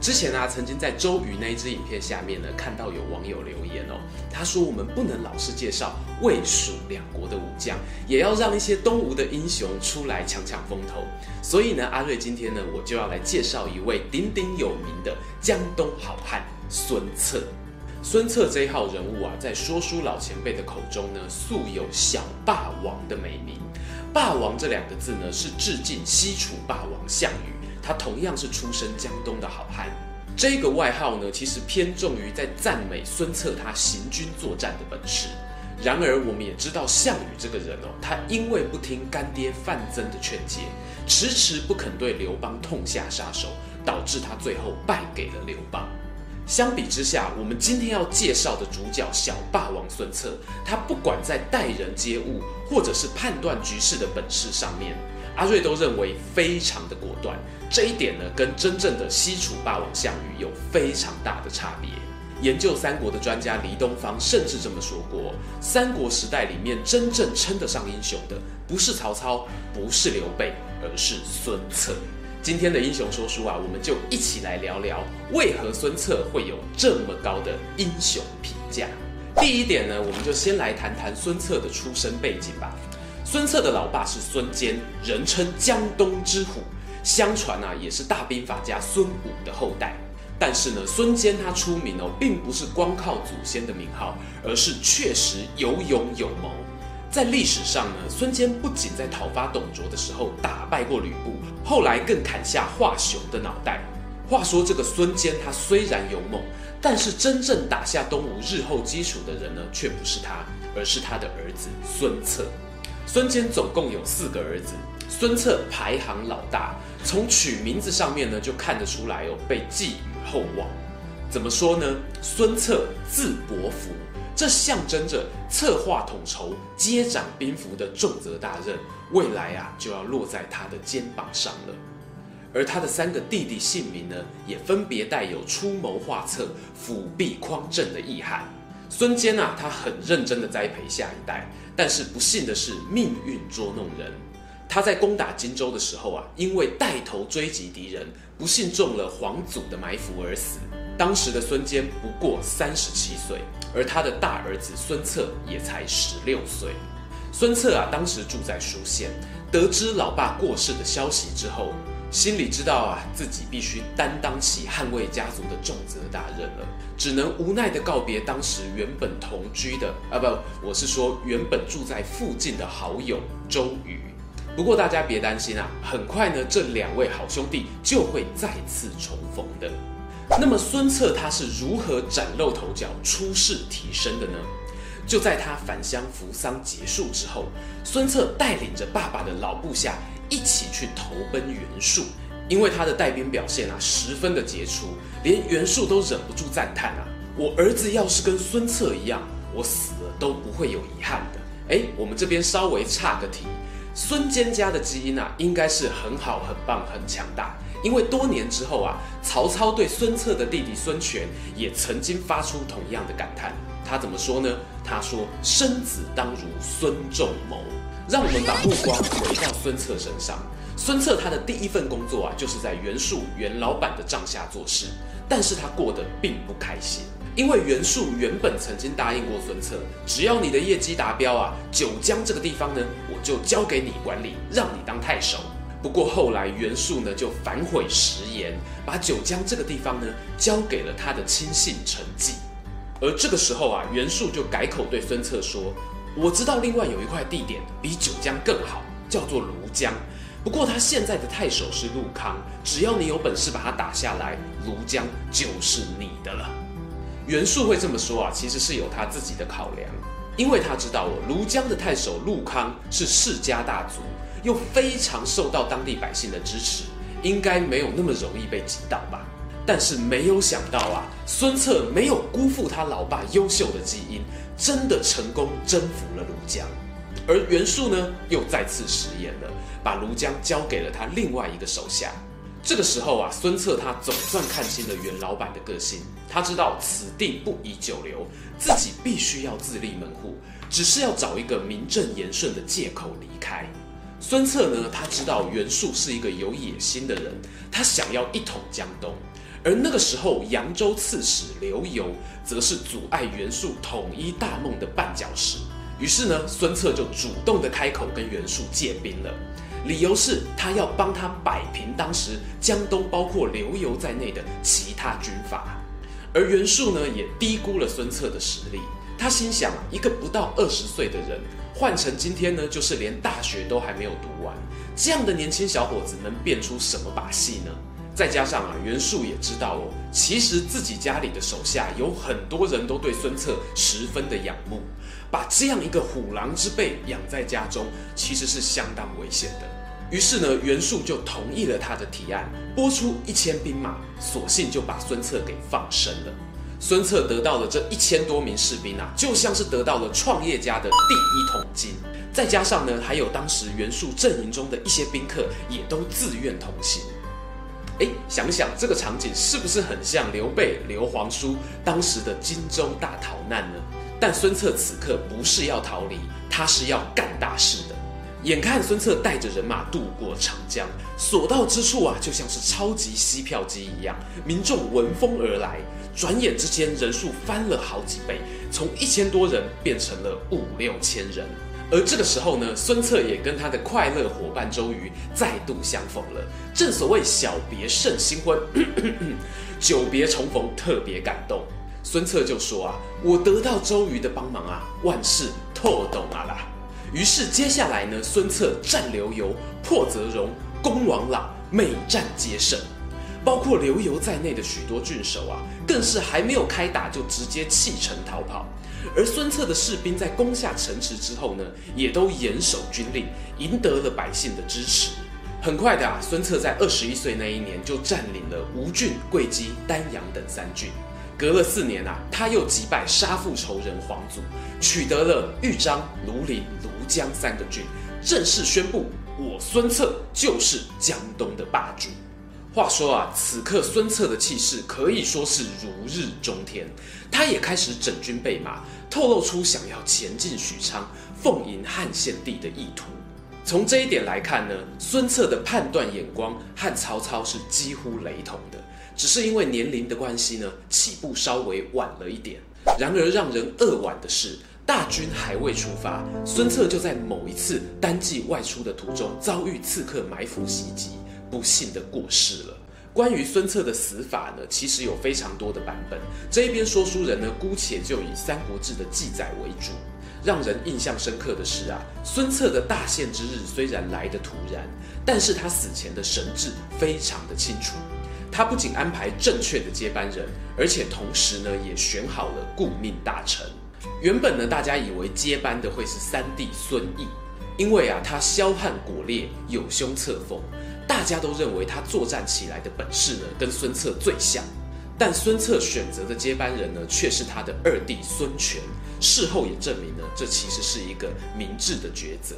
之前啊，曾经在周瑜那一支影片下面呢，看到有网友留言哦，他说我们不能老是介绍魏蜀两国的武将，也要让一些东吴的英雄出来抢抢风头。所以呢，阿瑞今天呢，我就要来介绍一位鼎鼎有名的江东好汉孙策。孙策这一号人物啊，在说书老前辈的口中呢，素有小霸王的美名。霸王这两个字呢，是致敬西楚霸王项羽。他同样是出身江东的好汉，这个外号呢，其实偏重于在赞美孙策他行军作战的本事。然而，我们也知道项羽这个人哦，他因为不听干爹范增的劝诫，迟迟不肯对刘邦痛下杀手，导致他最后败给了刘邦。相比之下，我们今天要介绍的主角小霸王孙策，他不管在待人接物，或者是判断局势的本事上面，阿瑞都认为非常的果断。这一点呢，跟真正的西楚霸王项羽有非常大的差别。研究三国的专家黎东方甚至这么说过：三国时代里面真正称得上英雄的，不是曹操，不是刘备，而是孙策。今天的英雄说书啊，我们就一起来聊聊，为何孙策会有这么高的英雄评价。第一点呢，我们就先来谈谈孙策的出身背景吧。孙策的老爸是孙坚，人称江东之虎。相传啊，也是大兵法家孙武的后代。但是呢，孙坚他出名哦，并不是光靠祖先的名号，而是确实有勇有谋。在历史上呢，孙坚不仅在讨伐董卓的时候打败过吕布，后来更砍下华雄的脑袋。话说这个孙坚，他虽然勇猛，但是真正打下东吴日后基础的人呢，却不是他，而是他的儿子孙策。孙坚总共有四个儿子。孙策排行老大，从取名字上面呢就看得出来哦，被寄予厚望。怎么说呢？孙策字伯符，这象征着策划统筹、接掌兵符的重责大任，未来啊就要落在他的肩膀上了。而他的三个弟弟姓名呢，也分别带有出谋划策、辅弼匡正的意涵。孙坚啊，他很认真地栽培下一代，但是不幸的是，命运捉弄人。他在攻打荆州的时候啊，因为带头追击敌人，不幸中了黄祖的埋伏而死。当时的孙坚不过三十七岁，而他的大儿子孙策也才十六岁。孙策啊，当时住在舒县，得知老爸过世的消息之后，心里知道啊，自己必须担当起捍卫家族的重责大任了，只能无奈地告别当时原本同居的啊，不，我是说原本住在附近的好友周瑜。不过大家别担心啊，很快呢，这两位好兄弟就会再次重逢的。那么孙策他是如何崭露头角、出世提升的呢？就在他返乡扶丧结束之后，孙策带领着爸爸的老部下一起去投奔袁术，因为他的带兵表现啊十分的杰出，连袁术都忍不住赞叹啊：“我儿子要是跟孙策一样，我死了都不会有遗憾的。”哎，我们这边稍微岔个题。孙坚家的基因啊，应该是很好、很棒、很强大。因为多年之后啊，曹操对孙策的弟弟孙权也曾经发出同样的感叹。他怎么说呢？他说：“生子当如孙仲谋。”让我们把目光回到孙策身上。孙策他的第一份工作啊，就是在袁术袁老板的帐下做事，但是他过得并不开心。因为袁术原本曾经答应过孙策，只要你的业绩达标啊，九江这个地方呢，我就交给你管理，让你当太守。不过后来袁术呢就反悔食言，把九江这个地方呢交给了他的亲信陈济。而这个时候啊，袁术就改口对孙策说：“我知道另外有一块地点比九江更好，叫做庐江。不过他现在的太守是陆康，只要你有本事把他打下来，庐江就是你的了。”袁术会这么说啊，其实是有他自己的考量，因为他知道哦，庐江的太守陆康是世家大族，又非常受到当地百姓的支持，应该没有那么容易被击倒吧。但是没有想到啊，孙策没有辜负他老爸优秀的基因，真的成功征服了庐江。而袁术呢，又再次食言了，把庐江交给了他另外一个手下。这个时候啊，孙策他总算看清了袁老板的个性，他知道此地不宜久留，自己必须要自立门户，只是要找一个名正言顺的借口离开。孙策呢，他知道袁术是一个有野心的人，他想要一统江东，而那个时候扬州刺史刘繇则是阻碍袁术统一大梦的绊脚石。于是呢，孙策就主动的开口跟袁术借兵了。理由是他要帮他摆平当时江东包括刘繇在内的其他军阀，而袁术呢也低估了孙策的实力。他心想，一个不到二十岁的人，换成今天呢，就是连大学都还没有读完，这样的年轻小伙子能变出什么把戏呢？再加上啊，袁术也知道哦，其实自己家里的手下有很多人都对孙策十分的仰慕，把这样一个虎狼之辈养在家中，其实是相当危险的。于是呢，袁术就同意了他的提案，拨出一千兵马，索性就把孙策给放生了。孙策得到了这一千多名士兵啊，就像是得到了创业家的第一桶金。再加上呢，还有当时袁术阵营中的一些宾客也都自愿同行。哎，想想这个场景是不是很像刘备、刘皇叔当时的荆州大逃难呢？但孙策此刻不是要逃离，他是要干大事的。眼看孙策带着人马渡过长江，所到之处啊，就像是超级吸票机一样，民众闻风而来，转眼之间人数翻了好几倍，从一千多人变成了五六千人。而这个时候呢，孙策也跟他的快乐伙伴周瑜再度相逢了。正所谓小别胜新婚，久别重逢特别感动。孙策就说啊，我得到周瑜的帮忙啊，万事透懂啊啦。于是接下来呢，孙策战刘繇，破泽荣，攻王朗，每战皆胜。包括刘繇在内的许多郡守啊，更是还没有开打就直接弃城逃跑。而孙策的士兵在攻下城池之后呢，也都严守军令，赢得了百姓的支持。很快的啊，孙策在二十一岁那一年就占领了吴郡、会稽、丹阳等三郡。隔了四年啊，他又击败杀父仇人黄祖，取得了豫章、庐陵、庐江三个郡，正式宣布我孙策就是江东的霸主。话说啊，此刻孙策的气势可以说是如日中天，他也开始整军备马，透露出想要前进许昌、奉迎汉献帝的意图。从这一点来看呢，孙策的判断眼光和曹操是几乎雷同的，只是因为年龄的关系呢，起步稍微晚了一点。然而让人扼腕的是，大军还未出发，孙策就在某一次单骑外出的途中遭遇刺客埋伏袭击。不幸的过世了。关于孙策的死法呢，其实有非常多的版本。这一边说书人呢，姑且就以《三国志》的记载为主。让人印象深刻的是啊，孙策的大限之日虽然来得突然，但是他死前的神志非常的清楚。他不仅安排正确的接班人，而且同时呢，也选好了顾命大臣。原本呢，大家以为接班的会是三弟孙毅，因为啊，他骁悍果烈，有胸侧风。大家都认为他作战起来的本事呢，跟孙策最像，但孙策选择的接班人呢，却是他的二弟孙权。事后也证明呢，这其实是一个明智的抉择。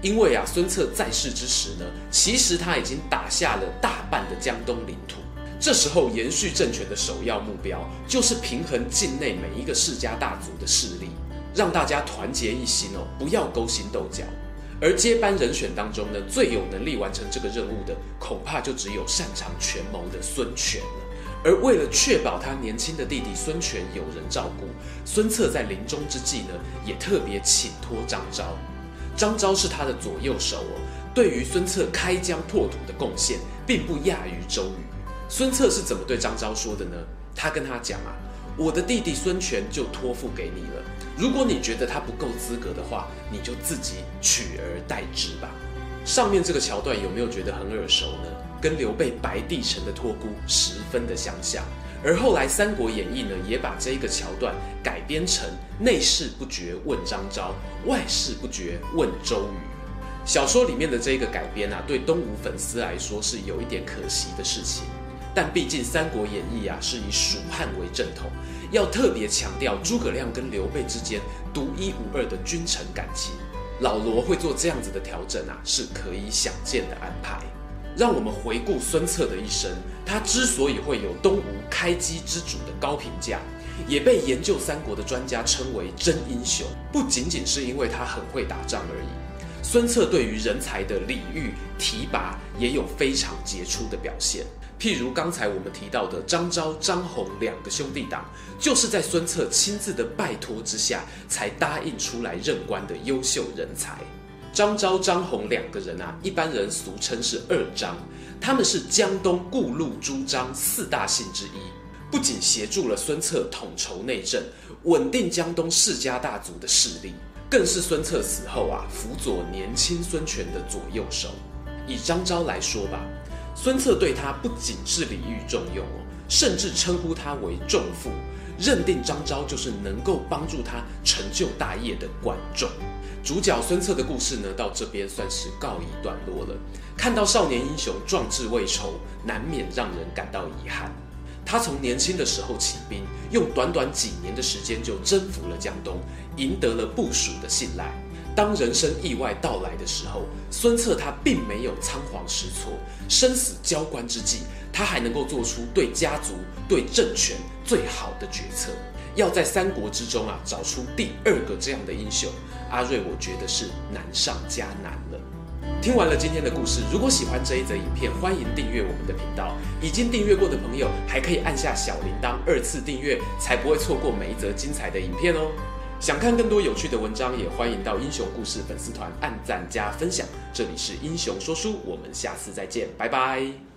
因为啊，孙策在世之时呢，其实他已经打下了大半的江东领土。这时候延续政权的首要目标，就是平衡境内每一个世家大族的势力，让大家团结一心哦，不要勾心斗角。而接班人选当中呢，最有能力完成这个任务的，恐怕就只有擅长权谋的孙权了。而为了确保他年轻的弟弟孙权有人照顾，孙策在临终之际呢，也特别请托张昭。张昭是他的左右手哦，对于孙策开疆拓土的贡献，并不亚于周瑜。孙策是怎么对张昭说的呢？他跟他讲啊。我的弟弟孙权就托付给你了。如果你觉得他不够资格的话，你就自己取而代之吧。上面这个桥段有没有觉得很耳熟呢？跟刘备白帝城的托孤十分的相像。而后来《三国演义》呢，也把这一个桥段改编成内事不决问张昭，外事不决问周瑜。小说里面的这个改编啊，对东吴粉丝来说是有一点可惜的事情。但毕竟《三国演义》啊是以蜀汉为正统，要特别强调诸葛亮跟刘备之间独一无二的君臣感情。老罗会做这样子的调整啊，是可以想见的安排。让我们回顾孙策的一生，他之所以会有“东吴开基之主”的高评价，也被研究三国的专家称为真英雄，不仅仅是因为他很会打仗而已。孙策对于人才的礼遇提拔也有非常杰出的表现，譬如刚才我们提到的张昭、张閎两个兄弟党，就是在孙策亲自的拜托之下，才答应出来任官的优秀人才。张昭、张閎两个人啊，一般人俗称是二张，他们是江东顾路朱张四大姓之一，不仅协助了孙策统筹内政，稳定江东世家大族的势力。更是孙策死后啊，辅佐年轻孙权的左右手。以张昭来说吧，孙策对他不仅是礼遇重用哦，甚至称呼他为仲父，认定张昭就是能够帮助他成就大业的管仲。主角孙策的故事呢，到这边算是告一段落了。看到少年英雄壮志未酬，难免让人感到遗憾。他从年轻的时候起兵，用短短几年的时间就征服了江东，赢得了部属的信赖。当人生意外到来的时候，孙策他并没有仓皇失措，生死交关之际，他还能够做出对家族、对政权最好的决策。要在三国之中啊，找出第二个这样的英雄，阿瑞我觉得是难上加难了。听完了今天的故事，如果喜欢这一则影片，欢迎订阅我们的频道。已经订阅过的朋友，还可以按下小铃铛二次订阅，才不会错过每一则精彩的影片哦。想看更多有趣的文章，也欢迎到英雄故事粉丝团按赞加分享。这里是英雄说书，我们下次再见，拜拜。